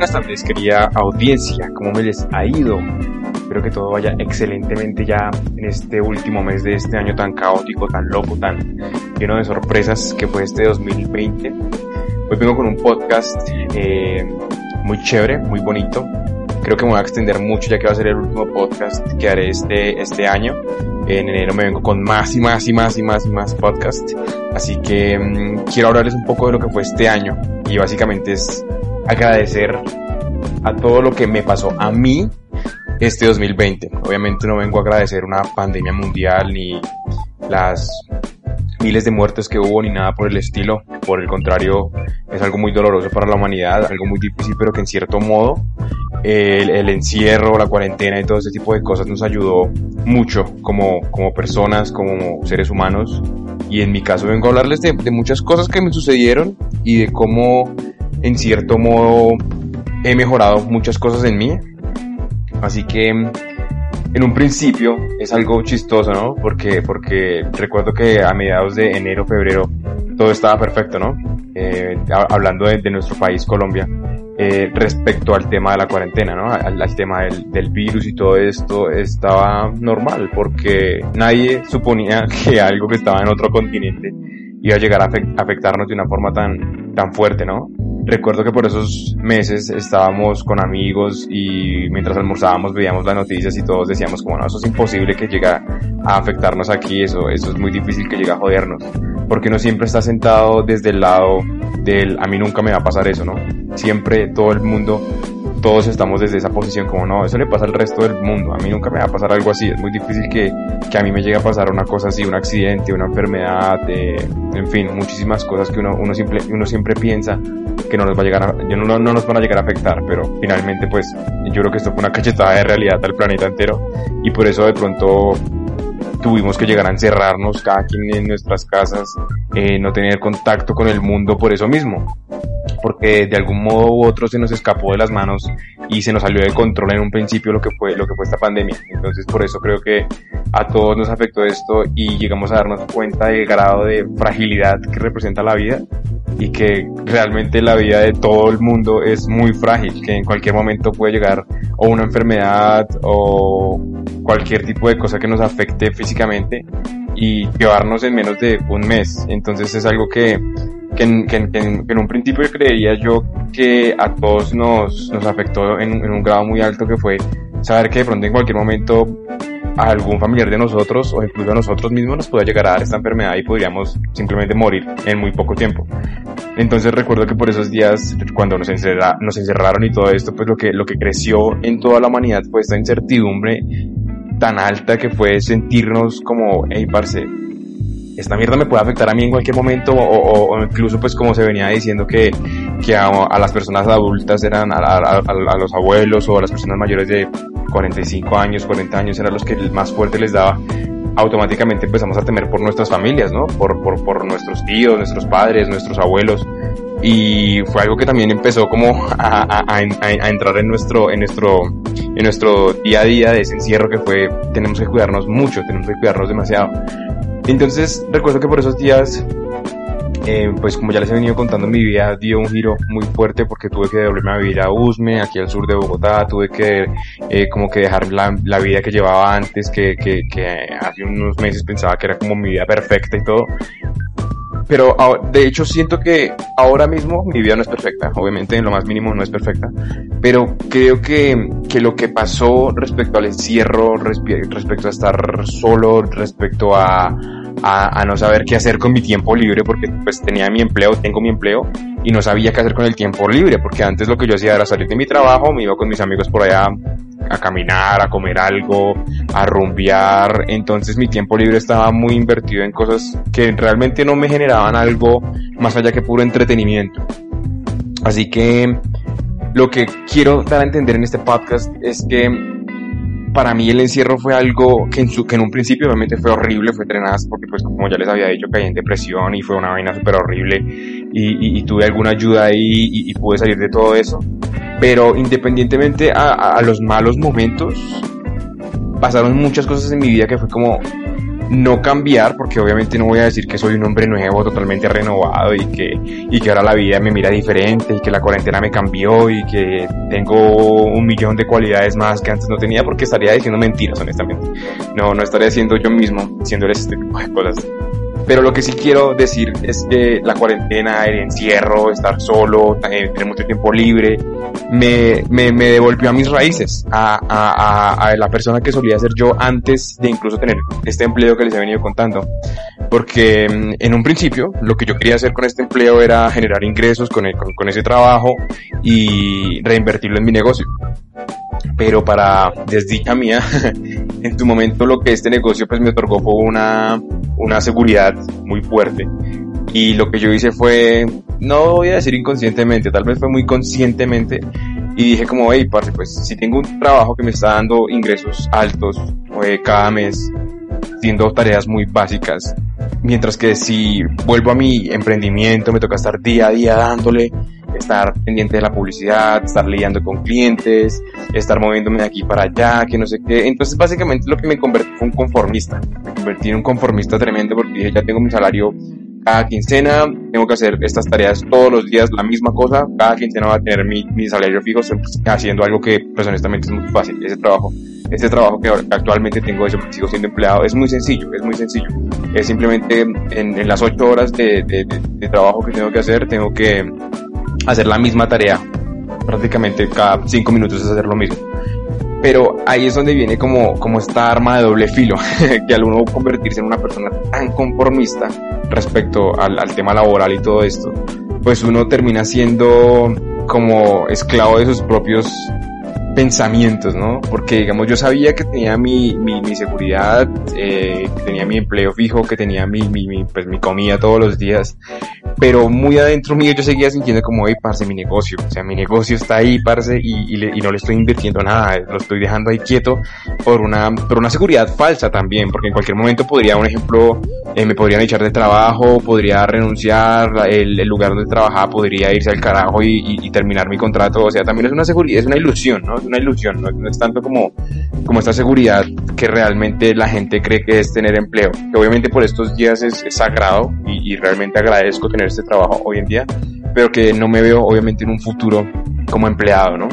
buenas tardes, querida audiencia. ¿Cómo me les ha ido? Espero que todo vaya excelentemente ya en este último mes de este año tan caótico, tan loco, tan lleno de sorpresas que fue este 2020. Hoy vengo con un podcast eh, muy chévere, muy bonito. Creo que me voy a extender mucho ya que va a ser el último podcast que haré este, este año. En enero me vengo con más y más y más y más y más podcasts. Así que mm, quiero hablarles un poco de lo que fue este año. Y básicamente es agradecer a todo lo que me pasó a mí este 2020. Obviamente no vengo a agradecer una pandemia mundial ni las miles de muertes que hubo ni nada por el estilo. Por el contrario, es algo muy doloroso para la humanidad, algo muy difícil, pero que en cierto modo el, encierro, la cuarentena y todo ese tipo de cosas nos ayudó mucho como, como personas, como seres humanos. Y en mi caso vengo a hablarles de muchas cosas que me sucedieron y de cómo en cierto modo he mejorado muchas cosas en mí. Así que en un principio es algo chistoso, ¿no? Porque, porque recuerdo que a mediados de enero, febrero, todo estaba perfecto, ¿no? Eh, hablando de, de, nuestro país, Colombia, eh, respecto al tema de la cuarentena, ¿no? Al, al tema del, del, virus y todo esto estaba normal, porque nadie suponía que algo que estaba en otro continente iba a llegar a afectarnos de una forma tan, tan fuerte, ¿no? Recuerdo que por esos meses estábamos con amigos y mientras almorzábamos veíamos las noticias y todos decíamos como no, eso es imposible que llegue a afectarnos aquí, eso, eso es muy difícil que llegue a jodernos. Porque uno siempre está sentado desde el lado del a mí nunca me va a pasar eso, ¿no? Siempre todo el mundo todos estamos desde esa posición como no, eso le pasa al resto del mundo, a mí nunca me va a pasar algo así, es muy difícil que, que a mí me llegue a pasar una cosa así, un accidente, una enfermedad, eh, en fin, muchísimas cosas que uno, uno, siempre, uno siempre piensa que no nos va a llegar a, no, no nos van a llegar a afectar, pero finalmente pues yo creo que esto fue una cachetada de realidad al planeta entero y por eso de pronto tuvimos que llegar a encerrarnos cada quien en nuestras casas, eh, no tener contacto con el mundo por eso mismo porque de algún modo u otro se nos escapó de las manos y se nos salió de control en un principio lo que fue lo que fue esta pandemia. Entonces por eso creo que a todos nos afectó esto y llegamos a darnos cuenta del grado de fragilidad que representa la vida y que realmente la vida de todo el mundo es muy frágil, que en cualquier momento puede llegar o una enfermedad o cualquier tipo de cosa que nos afecte físicamente y llevarnos en menos de un mes. Entonces es algo que que en, un principio creería yo que a todos nos, nos afectó en, un grado muy alto que fue saber que de pronto en cualquier momento a algún familiar de nosotros o incluso a nosotros mismos nos podía llegar a dar esta enfermedad y podríamos simplemente morir en muy poco tiempo. Entonces recuerdo que por esos días, cuando nos encerraron y todo esto, pues lo que, lo que creció en toda la humanidad fue esta incertidumbre tan alta que fue sentirnos como, hey, parce, esta mierda me puede afectar a mí en cualquier momento o, o incluso pues como se venía diciendo que, que a, a, las personas adultas eran a, a, a, los abuelos o a las personas mayores de 45 años, 40 años eran los que más fuerte les daba automáticamente empezamos a temer por nuestras familias, ¿no? Por, por, por nuestros tíos, nuestros padres, nuestros abuelos. Y fue algo que también empezó como a, a, entrar en nuestro, en nuestro, en nuestro día a día de ese encierro que fue, tenemos que cuidarnos mucho, tenemos que cuidarnos demasiado. Entonces recuerdo que por esos días, eh, pues como ya les he venido contando, mi vida dio un giro muy fuerte porque tuve que devolverme a vivir a Usme, aquí al sur de Bogotá, tuve que eh, como que dejar la, vida que llevaba antes, que, que, que hace unos meses pensaba que era como mi vida perfecta y todo, pero de hecho siento que ahora mismo mi vida no es perfecta, obviamente en lo más mínimo no es perfecta, pero creo que, que lo que pasó respecto al encierro, respecto a estar solo, respecto a, a, a, no saber qué hacer con mi tiempo libre, porque pues tenía mi empleo, tengo mi empleo, y no sabía qué hacer con el tiempo libre, porque antes lo que yo hacía era salir de mi trabajo, me iba con mis amigos por allá a caminar, a comer algo, a rumbear. Entonces mi tiempo libre estaba muy invertido en cosas que realmente no me generaban algo más allá que puro entretenimiento. Así que lo que quiero dar a entender en este podcast es que para mí el encierro fue algo que en, un principio obviamente fue horrible, fue trenaz porque pues como ya les había dicho caí en depresión y fue una vaina súper horrible y, tuve alguna ayuda ahí y, pude salir de todo eso. Pero independientemente a, los malos momentos, pasaron muchas cosas en mi vida que fue como, no cambiar, porque obviamente no voy a decir que soy un hombre nuevo, totalmente renovado y que, y que ahora la vida me mira diferente y que la cuarentena me cambió y que tengo un millón de cualidades más que antes no tenía, porque estaría diciendo mentiras, honestamente. No, no estaría siendo yo mismo, diciéndoles este tipo de cosas. Pero lo que sí quiero decir es que la cuarentena, el encierro, estar solo, tener mucho tiempo libre, me, me, me devolvió a mis raíces, a, a, a, la persona que solía ser yo antes de incluso tener este empleo que les he venido contando. Porque mm, en un principio lo que yo quería hacer con este empleo era generar ingresos con, con, con ese trabajo y reinvertirlo en mi negocio pero para desdicha mía, en tu momento lo que este negocio pues me otorgó fue una, una seguridad muy fuerte. Y lo que yo hice fue, no voy a decir inconscientemente, tal vez fue muy conscientemente, y dije como, hey, parce, pues si tengo un trabajo que me está dando ingresos altos eh, cada mes, haciendo tareas muy básicas, mientras que si vuelvo a mi emprendimiento, me toca estar día a día dándole, estar pendiente de la publicidad, estar lidiando con clientes, estar moviéndome de aquí para allá, que no sé qué. Entonces básicamente lo que me convertí fue un conformista. Me convertí en un conformista tremendo porque dije, ya tengo mi salario cada quincena, tengo que hacer estas tareas todos los días, la misma cosa, cada quincena va a tener mi, mi salario fijo haciendo algo que pues honestamente es muy fácil, ese trabajo. Este trabajo que actualmente tengo, eso, sigo siendo empleado, es muy sencillo, es muy sencillo. Es simplemente en, en las ocho horas de, de, de trabajo que tengo que hacer, tengo que hacer la misma tarea. Prácticamente cada cinco minutos es hacer lo mismo. Pero ahí es donde viene como, como esta arma de doble filo, que al uno convertirse en una persona tan conformista respecto al, al tema laboral y todo esto, pues uno termina siendo como esclavo de sus propios pensamientos, ¿no? Porque, digamos, yo sabía que tenía mi, mi, mi seguridad, eh, que tenía mi empleo fijo, que tenía mi, mi, mi, pues, mi comida todos los días, pero muy adentro mío yo seguía sintiendo como, hey, parce, mi negocio, o sea, mi negocio está ahí, parce, y, y, y, no le estoy invirtiendo nada, lo estoy dejando ahí quieto por una, por una seguridad falsa también, porque en cualquier momento podría, un ejemplo, eh, me podrían echar de trabajo, podría renunciar, el, el, lugar donde trabajaba podría irse al carajo y, y, terminar mi contrato, o sea, también es una seguridad, es una ilusión, ¿no? Es una ilusión, no, no es tanto como, como esta seguridad que realmente la gente cree que es tener empleo, que obviamente por estos días es, es sagrado y realmente agradezco tener este trabajo hoy en día, pero que no me veo obviamente en un futuro como empleado, ¿no?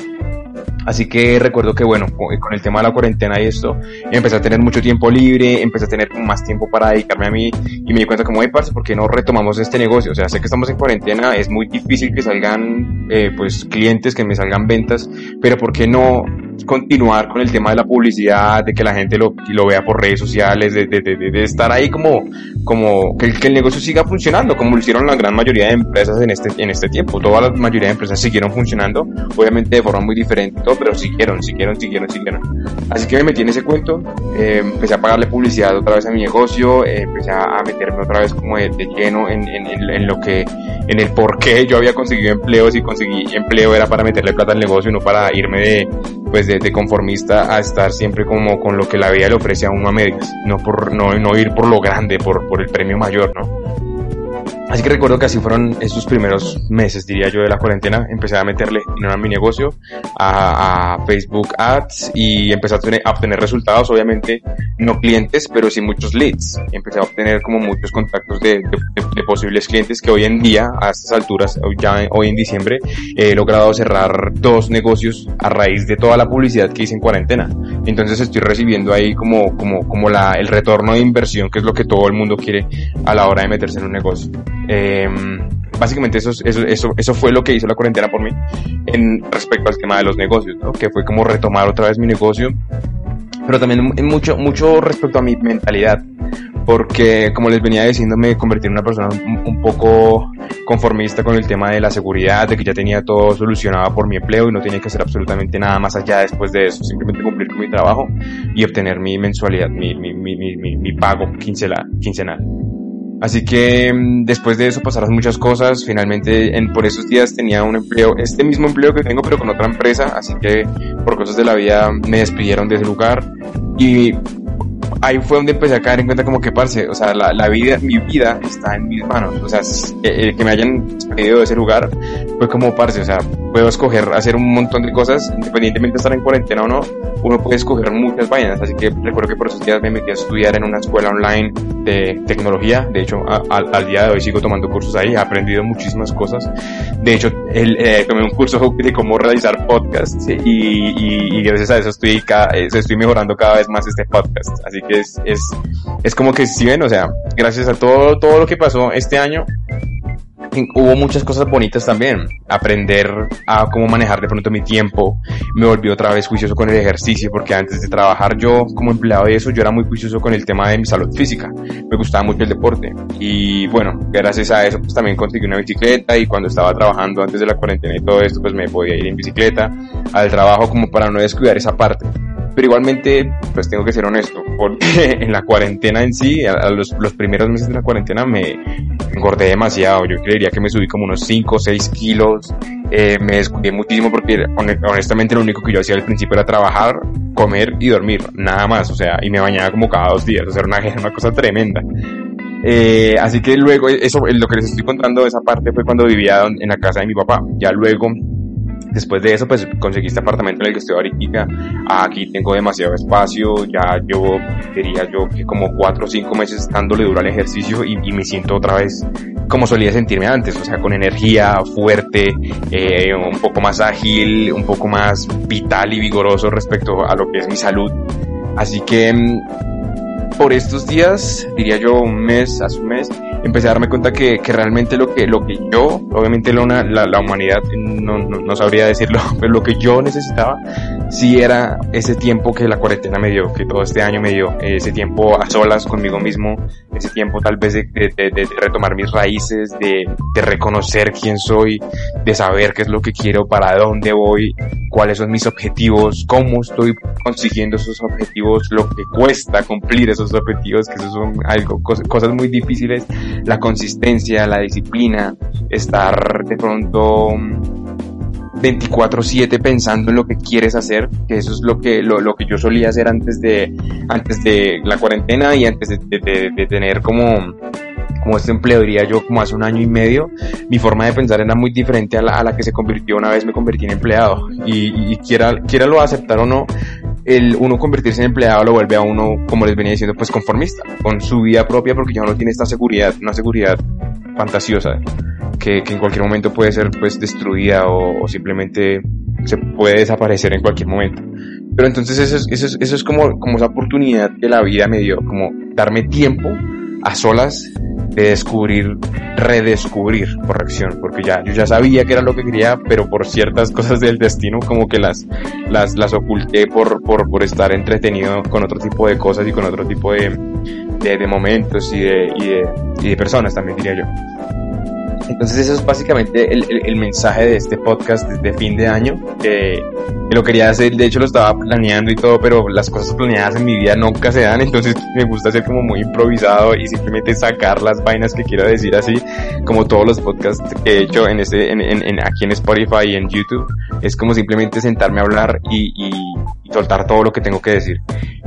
Así que recuerdo que bueno, con el tema de la cuarentena y esto, empecé a tener mucho tiempo libre, empecé a tener más tiempo para dedicarme a mí y me di cuenta como, hey, parce, ¿por qué no retomamos este negocio? O sea, sé que estamos en cuarentena, es muy difícil que salgan, eh, pues, clientes, que me salgan ventas, pero ¿por qué no continuar con el tema de la publicidad, de que la gente lo, lo vea por redes sociales, de, de, de, de estar ahí como, como que el, que el negocio siga funcionando, como lo hicieron la gran mayoría de empresas en este, en este tiempo. Toda la mayoría de empresas siguieron funcionando, obviamente de forma muy diferente, pero siguieron, siguieron, siguieron, siguieron. Así que me metí en ese cuento, eh, empecé a pagarle publicidad otra vez a mi negocio, eh, empecé a meterme otra vez como de, de lleno en, en, en, lo que, en el por qué yo había conseguido empleos y conseguí empleo era para meterle plata al negocio, no para irme de, pues de, de, conformista a estar siempre como con lo que la vida le ofrece a uno a medias, no por no, no ir por lo grande, por, por el premio mayor, ¿no? Así que recuerdo que así fueron estos primeros meses, diría yo, de la cuarentena. Empecé a meterle dinero a mi negocio, a, a Facebook Ads y empecé a, a, obtener resultados, obviamente no clientes, pero sí muchos leads. Empecé a obtener como muchos contactos de, de, de posibles clientes que hoy en día, a estas alturas, ya hoy en diciembre, he logrado cerrar dos negocios a raíz de toda la publicidad que hice en cuarentena. Entonces estoy recibiendo ahí como, como, como la, el retorno de inversión, que es lo que todo el mundo quiere a la hora de meterse en un negocio. Eh, básicamente eso, eso, eso, eso fue lo que hizo la cuarentena por mí en respecto al tema de los negocios, ¿no? que fue como retomar otra vez mi negocio, pero también en mucho, mucho respecto a mi mentalidad, porque como les venía diciendo me convertí en una persona un, poco conformista con el tema de la seguridad, de que ya tenía todo solucionado por mi empleo y no tenía que hacer absolutamente nada más allá después de eso, simplemente cumplir con mi trabajo y obtener mi mensualidad, mi, mi, mi, mi, pago quincenal. Así que mm, después de eso pasaron muchas cosas. Finalmente, en, por esos días tenía un empleo, este mismo empleo que tengo, pero con otra empresa. Así que por cosas de la vida me despidieron de ese lugar. Y ahí fue donde empecé a caer en cuenta como que, parce, o sea, la, vida, mi vida está en mis manos. O sea, el que me hayan despedido de ese lugar fue como, parce, o sea, puedo escoger hacer un montón de cosas, independientemente de estar en cuarentena o no, uno puede escoger muchas vainas, así que recuerdo que por esos días me metí a estudiar en una escuela online de tecnología, de hecho al día de hoy sigo tomando cursos ahí, he aprendido muchísimas cosas, de hecho el, eh, tomé un curso de cómo realizar podcasts y, y, gracias a eso estoy, cada, eh, estoy mejorando cada vez más este podcast, así que es, es, es como que si ven, o sea, gracias a todo, todo lo que pasó este año, hubo muchas cosas bonitas también. Aprender a cómo manejar de pronto mi tiempo. Me volví otra vez juicioso con el ejercicio porque antes de trabajar yo como empleado de eso, yo era muy juicioso con el tema de mi salud física. Me gustaba mucho el deporte. Y bueno, gracias a eso pues también conseguí una bicicleta y cuando estaba trabajando antes de la cuarentena y todo esto pues me podía ir en bicicleta al trabajo como para no descuidar esa parte pero igualmente, pues tengo que ser honesto, porque en la cuarentena en sí, a, los, los, primeros meses de la cuarentena me engordé demasiado, yo creería que me subí como unos 5 o 6 kilos, eh, me descuidé muchísimo porque honestamente lo único que yo hacía al principio era trabajar, comer y dormir, nada más, o sea, y me bañaba como cada dos días, o sea, era una, cosa tremenda. Eh, así que luego, eso, lo que les estoy contando, esa parte fue cuando vivía en la casa de mi papá. Ya luego, Después de eso, pues conseguí este apartamento en el que estoy ahorita. Aquí tengo demasiado espacio. Ya llevo, diría yo, que como cuatro o cinco meses dándole duro al ejercicio y, me siento otra vez como solía sentirme antes. O sea, con energía fuerte, eh, un poco más ágil, un poco más vital y vigoroso respecto a lo que es mi salud. Así que mm, por estos días, diría yo un mes, hace un mes, empecé a darme cuenta que, que realmente lo que, lo que yo, obviamente la, la, humanidad, no, no, no, sabría decirlo, pero lo que yo necesitaba, sí era ese tiempo que la cuarentena me dio, que todo este año me dio, ese tiempo a solas conmigo mismo, ese tiempo tal vez de, de, de, retomar mis raíces, de, de reconocer quién soy, de saber qué es lo que quiero, para dónde voy, cuáles son mis objetivos, cómo estoy consiguiendo esos objetivos, lo que cuesta cumplir esos objetivos, que eso son algo, cosas muy difíciles la consistencia, la disciplina, estar de pronto 24/7 pensando en lo que quieres hacer, que eso es lo que, lo, lo, que yo solía hacer antes de, antes de la cuarentena y antes de, de, tener como, como este empleo, diría yo, como hace un año y medio, mi forma de pensar era muy diferente a la, a la que se convirtió una vez me convertí en empleado. Y, y quiera, quiera lo aceptar o no, el uno convertirse en empleado lo vuelve a uno, como les venía diciendo, pues conformista, con su vida propia porque ya no tiene esta seguridad, una seguridad fantasiosa que, en cualquier momento puede ser pues destruida o, simplemente se puede desaparecer en cualquier momento. Pero entonces eso es, eso es, eso es como, como esa oportunidad que la vida me dio, como darme tiempo a solas de descubrir, redescubrir, corrección, porque ya, yo ya sabía que era lo que quería, pero por ciertas cosas del destino como que las, las, las oculté por, por, por estar entretenido con otro tipo de cosas y con otro tipo de, de, de momentos y de, y de, y de personas también diría yo. Entonces eso es básicamente el, el, mensaje de este podcast de fin de año, que, lo quería hacer, de hecho lo estaba planeando y todo, pero las cosas planeadas en mi vida nunca se dan, entonces me gusta ser como muy improvisado y simplemente sacar las vainas que quiero decir así, como todos los podcasts que he hecho en este, en, en, aquí en Spotify y en YouTube, es como simplemente sentarme a hablar y, y, y soltar todo lo que tengo que decir.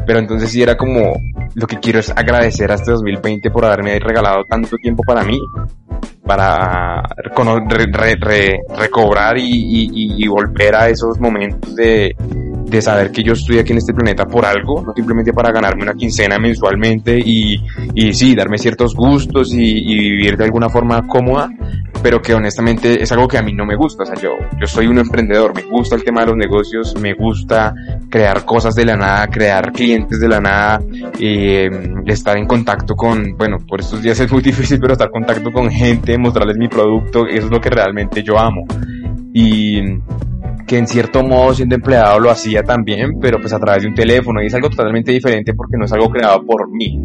Pero entonces sí era como, lo que quiero es agradecer a este 2020 por haberme regalado tanto tiempo para mí, para recobrar y, volver a esos momentos de, de saber que yo estoy aquí en este planeta por algo, no simplemente para ganarme una quincena mensualmente y, y sí, darme ciertos gustos y, y, vivir de alguna forma cómoda, pero que honestamente es algo que a mí no me gusta. O sea, yo, yo soy un emprendedor, me gusta el tema de los negocios, me gusta crear cosas de la nada, crear clientes de la nada, eh, estar en contacto con, bueno, por estos días es muy difícil, pero estar en contacto con gente, mostrarles mi producto, eso es lo que realmente yo amo. Y que en cierto modo siendo empleado lo hacía también, pero pues a través de un teléfono. Y es algo totalmente diferente porque no es algo creado por mí.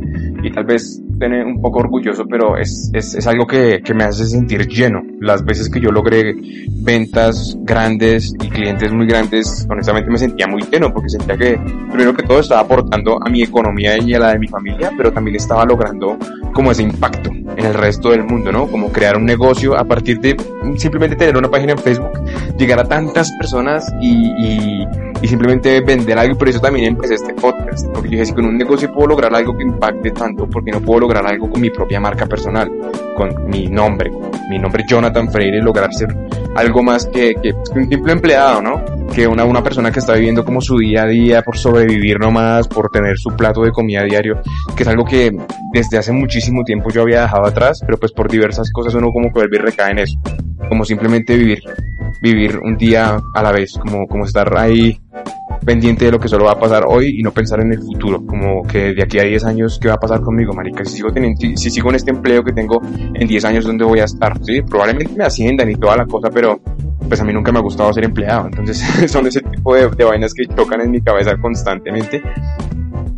Y tal vez tener un poco orgulloso, pero es, es, es algo que, que, me hace sentir lleno. Las veces que yo logré ventas grandes y clientes muy grandes, honestamente me sentía muy lleno porque sentía que primero que todo estaba aportando a mi economía y a la de mi familia, pero también estaba logrando como ese impacto en el resto del mundo, ¿no? Como crear un negocio a partir de simplemente tener una página en Facebook, llegar a tantas personas y, y, y simplemente vender algo. Por eso también empecé este podcast, porque yo dije, si con un negocio puedo lograr algo que impacte tanto, porque no puedo lograr algo con mi propia marca personal, con mi nombre, mi nombre Jonathan Freire, lograr ser algo más que, que un simple empleado, ¿no? Que una, una persona que está viviendo como su día a día por sobrevivir nomás, por tener su plato de comida diario, que es algo que desde hace muchísimo tiempo yo había dejado atrás, pero pues por diversas cosas uno como que vuelve y recae en eso. Como simplemente vivir, vivir un día a la vez, como, como estar ahí pendiente de lo que solo va a pasar hoy y no pensar en el futuro, como que de aquí a 10 años, ¿qué va a pasar conmigo, marica? Si sigo, teniendo, si sigo en este empleo que tengo en 10 años, ¿dónde voy a estar? Sí, probablemente me asciendan y toda la cosa, pero pues a mí nunca me ha gustado ser empleado, entonces son ese tipo de, de vainas que chocan en mi cabeza constantemente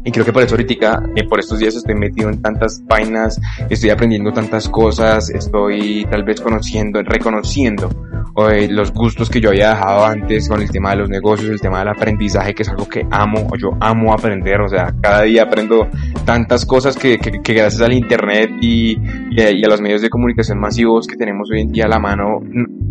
y creo que por eso ahorita, eh, por estos días estoy metido en tantas vainas, estoy aprendiendo tantas cosas, estoy tal vez conociendo, reconociendo eh, los gustos que yo había dejado antes con el tema de los negocios, el tema del aprendizaje, que es algo que amo, yo amo aprender, o sea, cada día aprendo tantas cosas que, que, que gracias al internet y, y, a, los medios de comunicación masivos que tenemos hoy en día a la mano,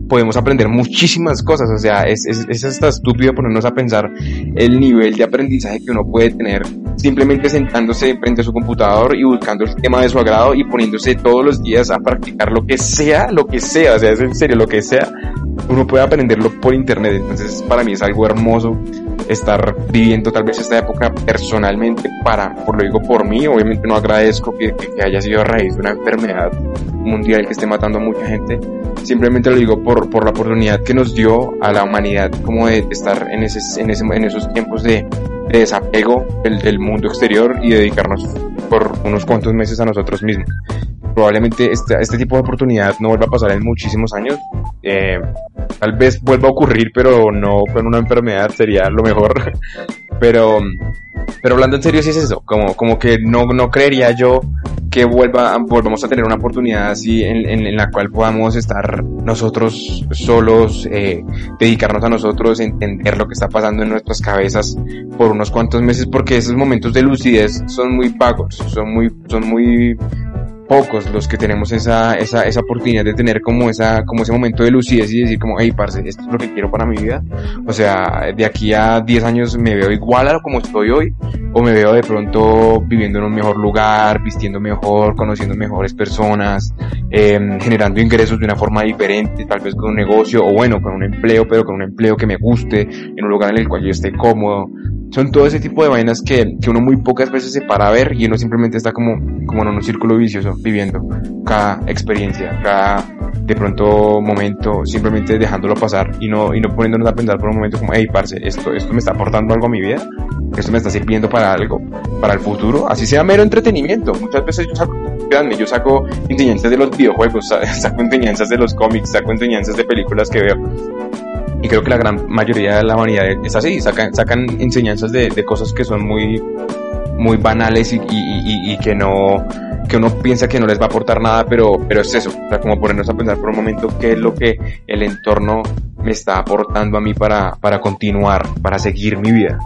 podemos aprender muchísimas cosas, o sea, es, es, es hasta estúpido ponernos a pensar el nivel de aprendizaje que uno puede tener simplemente sentándose frente a su computador y buscando el tema de su agrado y poniéndose todos los días a practicar lo que sea, lo que sea, o sea, es en serio, lo que sea, uno puede aprenderlo por internet, entonces para mí es algo hermoso estar viviendo tal vez esta época personalmente para, por lo digo por mí, obviamente no agradezco que, que, haya sido a raíz de una enfermedad mundial que esté matando a mucha gente, simplemente lo digo por, por la oportunidad que nos dio a la humanidad como de estar en, ese, en, ese, en esos tiempos de, de desapego del, del, mundo exterior y dedicarnos por unos cuantos meses a nosotros mismos. Probablemente este, este tipo de oportunidad no vuelva a pasar en muchísimos años. Eh, tal vez vuelva a ocurrir, pero no con una enfermedad sería lo mejor. pero, pero hablando en serio, sí es eso. Como, como que no, no creería yo que vuelva, volvamos a tener una oportunidad así en, la cual podamos estar nosotros solos, eh, dedicarnos a nosotros, entender lo que está pasando en nuestras cabezas por unos cuantos meses, porque esos momentos de lucidez son muy vagos, son muy, son muy pocos los que tenemos esa, esa, esa oportunidad de tener como esa, como ese momento de lucidez y decir como, hey, parce, esto es lo que quiero para mi vida. O sea, de aquí a 10 años me veo igual a como estoy hoy, o me veo de pronto viviendo en un mejor lugar, vistiendo mejor, conociendo mejores personas, eh, generando ingresos de una forma diferente, tal vez con un negocio, o bueno, con un empleo, pero con un empleo que me guste, en un lugar en el cual yo esté cómodo. Son todo ese tipo de vainas que, que uno muy pocas veces se para a ver y uno simplemente está como, como en un círculo vicioso viviendo cada experiencia, cada de pronto momento, simplemente dejándolo pasar y no, y no poniéndonos a pensar por un momento como, hey, parce, esto, esto me está aportando algo a mi vida, esto me está sirviendo para algo, para el futuro, así sea mero entretenimiento. Muchas veces yo saco, créanme, yo saco enseñanzas de los videojuegos, saco enseñanzas de los cómics, saco enseñanzas de películas que veo. Y creo que la gran mayoría de la humanidad es así, sacan, sacan enseñanzas de, de cosas que son muy, muy banales y, y, y, que no que uno piensa que no les va a aportar nada, pero, pero es eso, o sea, como ponernos a pensar por un momento qué es lo que el entorno me está aportando a mí para, para continuar, para seguir mi vida.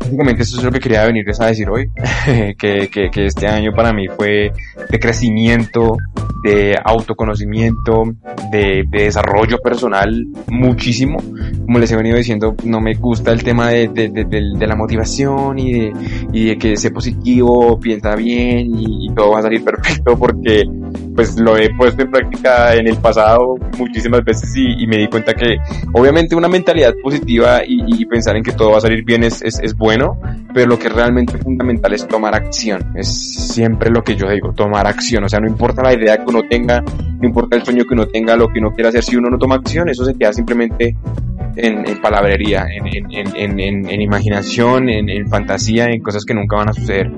Básicamente eso es lo que quería venirles a decir hoy, que, que, que este año para mí fue de crecimiento, de autoconocimiento, de, de, desarrollo personal muchísimo. Como les he venido diciendo, no me gusta el tema de, de, de la motivación y de, que sé positivo, piensa bien y, todo va a salir perfecto porque pues lo he puesto en práctica en el pasado muchísimas veces y, y me di cuenta que obviamente una mentalidad positiva y, pensar en que todo va a salir bien es, es, es bueno, pero lo que es realmente fundamental es tomar acción. Es siempre lo que yo digo, tomar acción. O sea, no importa la idea que uno tenga, no importa el sueño que uno tenga, lo que uno quiera hacer, si uno no toma acción, eso se queda simplemente en, en palabrería, en, en, en imaginación, en, fantasía, en cosas que nunca van a suceder.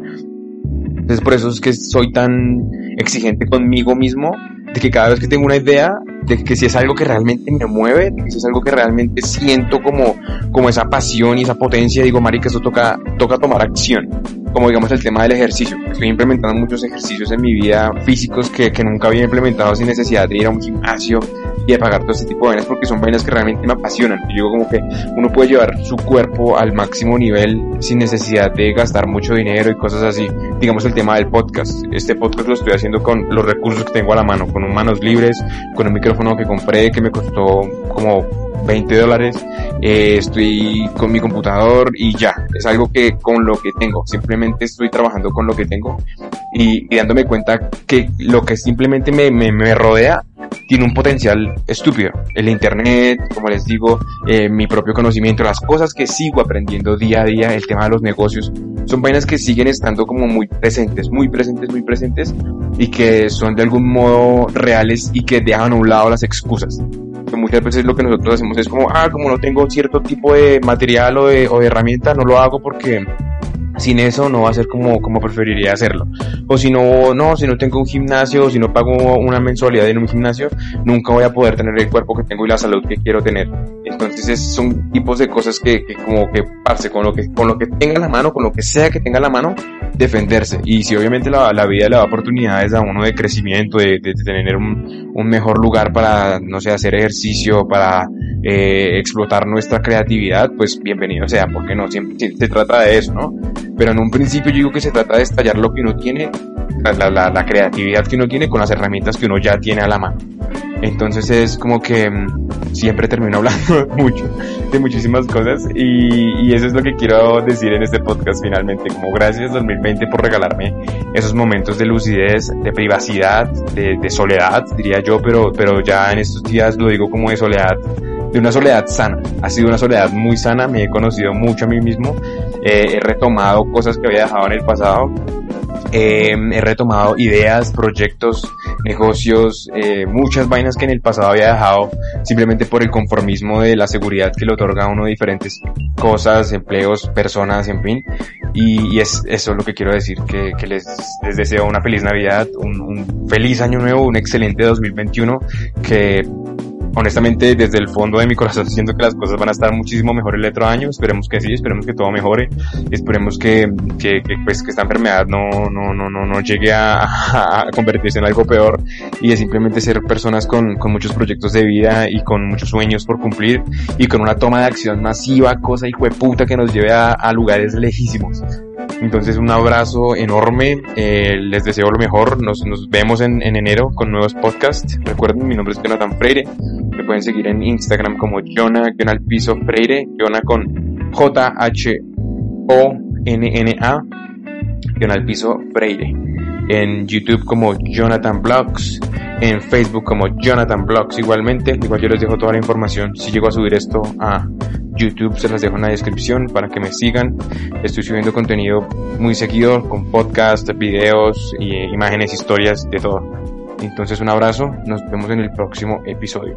Entonces por eso es que soy tan exigente conmigo mismo, de que cada vez que tengo una idea, de que si es algo que realmente me mueve, de que si es algo que realmente siento como, como esa pasión y esa potencia, digo, marica, eso toca, toca tomar acción. Como digamos el tema del ejercicio. Estoy implementando muchos ejercicios en mi vida físicos que, que nunca había implementado sin necesidad de ir a un gimnasio y de pagar todo este tipo de vainas porque son vainas que realmente me apasionan. Yo digo como que uno puede llevar su cuerpo al máximo nivel sin necesidad de gastar mucho dinero y cosas así. Digamos el tema del podcast. Este podcast lo estoy haciendo con los recursos que tengo a la mano, con manos libres, con un micrófono que compré que me costó como 20 dólares, eh, estoy con mi computador y ya, es algo que con lo que tengo, simplemente estoy trabajando con lo que tengo y, dándome cuenta que lo que simplemente me, me, rodea tiene un potencial estúpido. El internet, como les digo, eh, mi propio conocimiento, las cosas que sigo aprendiendo día a día, el tema de los negocios, son vainas que siguen estando como muy presentes, muy presentes, muy presentes y que son de algún modo reales y que dejan a un lado las excusas. Muchas veces lo que nosotros hacemos es como, ah, como no tengo cierto tipo de material o de, o de herramienta, no lo hago porque sin eso no va a ser como, como preferiría hacerlo. O si no, no, si no tengo un gimnasio, si no pago una mensualidad en un gimnasio, nunca voy a poder tener el cuerpo que tengo y la salud que quiero tener. Entonces son tipos de cosas que, que como que parce con lo que, con lo que tenga la mano, con lo que sea que tenga la mano, defenderse. Y si obviamente la, la vida le da oportunidades a uno de crecimiento, de, de, tener un, un mejor lugar para, no sé, hacer ejercicio, para eh, explotar nuestra creatividad, pues bienvenido sea, porque no, siempre se trata de eso, ¿no? Pero en un principio yo digo que se trata de estallar lo que uno tiene, la, la, la creatividad que uno tiene con las herramientas que uno ya tiene a la mano. Entonces es como que mm, siempre termino hablando mucho de muchísimas cosas y, y, eso es lo que quiero decir en este podcast finalmente. Como gracias 2020 por regalarme esos momentos de lucidez, de privacidad, de, de soledad, diría yo, pero, pero ya en estos días lo digo como de soledad de una soledad sana. Ha sido una soledad muy sana, me he conocido mucho a mí mismo, eh, he retomado cosas que había dejado en el pasado, eh, he retomado ideas, proyectos, negocios, eh, muchas vainas que en el pasado había dejado simplemente por el conformismo de la seguridad que le otorga a uno diferentes cosas, empleos, personas, en fin. Y, es eso lo que quiero decir, que, les, les, deseo una feliz Navidad, un, un feliz año nuevo, un excelente 2021, que honestamente desde el fondo de mi corazón siento que las cosas van a estar muchísimo mejor el otro año, esperemos que sí, esperemos que todo mejore, esperemos que, que, que pues que esta enfermedad no, no, no, no, no llegue a, a, convertirse en algo peor y de simplemente ser personas con, con muchos proyectos de vida y con muchos sueños por cumplir y con una toma de acción masiva, cosa de puta que nos lleve a, a lugares lejísimos. Entonces un abrazo enorme, eh, les deseo lo mejor, nos, nos vemos en, en, enero con nuevos podcasts. Recuerden, mi nombre es Jonathan Freire, me pueden seguir en Instagram como Jonah, al piso Freire, Jonah con J-H-O-N-N-A, al piso Freire. En YouTube como Jonathan Blogs, en Facebook como Jonathan Blogs igualmente. Igual yo les dejo toda la información si llego a subir esto a YouTube, se las dejo en la descripción para que me sigan. Estoy subiendo contenido muy seguido con podcast, videos, imágenes, historias, de todo. Entonces un abrazo, nos vemos en el próximo episodio.